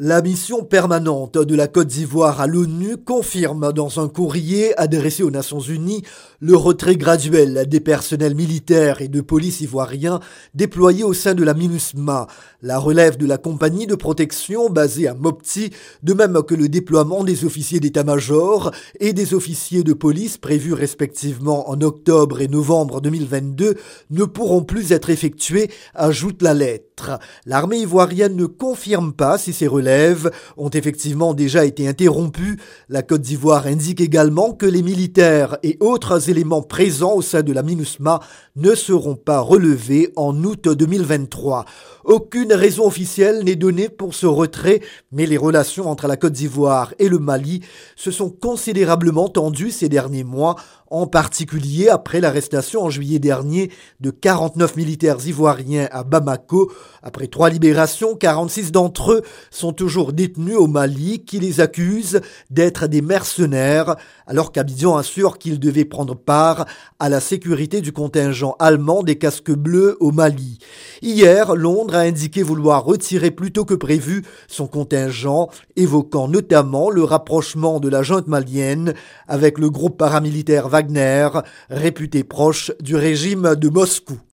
La mission permanente de la Côte d'Ivoire à l'ONU confirme dans un courrier adressé aux Nations Unies le retrait graduel des personnels militaires et de police ivoiriens déployés au sein de la MINUSMA, la relève de la compagnie de protection basée à Mopti, de même que le déploiement des officiers d'état-major et des officiers de police prévus respectivement en octobre et novembre 2022 ne pourront plus être effectués, ajoute la lettre. L'armée ivoirienne ne confirme pas si ces relèves ont effectivement déjà été interrompus. La Côte d'Ivoire indique également que les militaires et autres éléments présents au sein de la MINUSMA ne seront pas relevés en août 2023. Aucune raison officielle n'est donnée pour ce retrait, mais les relations entre la Côte d'Ivoire et le Mali se sont considérablement tendues ces derniers mois, en particulier après l'arrestation en juillet dernier de 49 militaires ivoiriens à Bamako. Après trois libérations, 46 d'entre eux sont toujours détenus au Mali qui les accuse d'être des mercenaires, alors qu'Abidjan assure qu'ils devaient prendre part à la sécurité du contingent allemand des casques bleus au Mali. Hier, Londres a indiqué vouloir retirer plus tôt que prévu son contingent, évoquant notamment le rapprochement de la junte malienne avec le groupe paramilitaire Wagner, réputé proche du régime de Moscou.